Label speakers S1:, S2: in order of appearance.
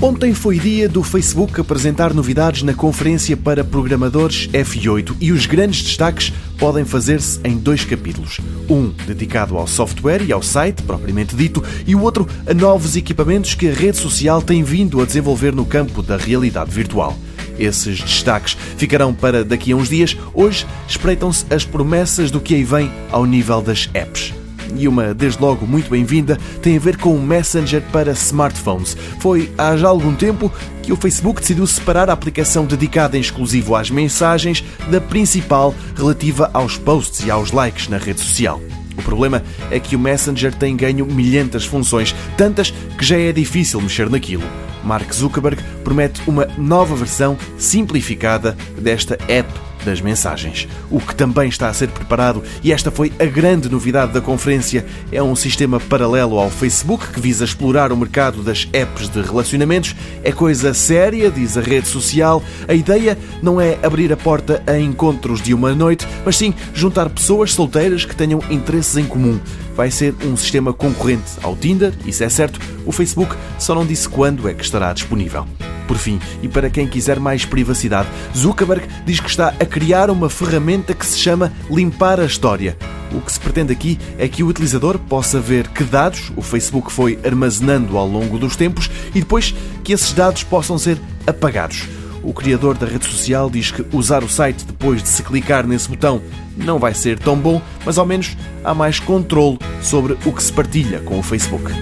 S1: Ontem foi dia do Facebook apresentar novidades na conferência para programadores F8 e os grandes destaques podem fazer-se em dois capítulos. Um dedicado ao software e ao site, propriamente dito, e o outro a novos equipamentos que a rede social tem vindo a desenvolver no campo da realidade virtual. Esses destaques ficarão para daqui a uns dias. Hoje espreitam-se as promessas do que aí vem ao nível das apps e uma, desde logo, muito bem-vinda, tem a ver com o Messenger para smartphones. Foi há já algum tempo que o Facebook decidiu separar a aplicação dedicada em exclusivo às mensagens da principal relativa aos posts e aos likes na rede social. O problema é que o Messenger tem ganho milhentas funções, tantas que já é difícil mexer naquilo. Mark Zuckerberg promete uma nova versão simplificada desta app das mensagens. O que também está a ser preparado, e esta foi a grande novidade da conferência, é um sistema paralelo ao Facebook que visa explorar o mercado das apps de relacionamentos. É coisa séria, diz a rede social. A ideia não é abrir a porta a encontros de uma noite, mas sim juntar pessoas solteiras que tenham interesses em comum. Vai ser um sistema concorrente ao Tinder, isso é certo. O Facebook só não disse quando é que estará disponível. Por fim, e para quem quiser mais privacidade, Zuckerberg diz que está a criar uma ferramenta que se chama Limpar a História. O que se pretende aqui é que o utilizador possa ver que dados o Facebook foi armazenando ao longo dos tempos e depois que esses dados possam ser apagados. O criador da rede social diz que usar o site depois de se clicar nesse botão não vai ser tão bom, mas ao menos há mais controle sobre o que se partilha com o Facebook.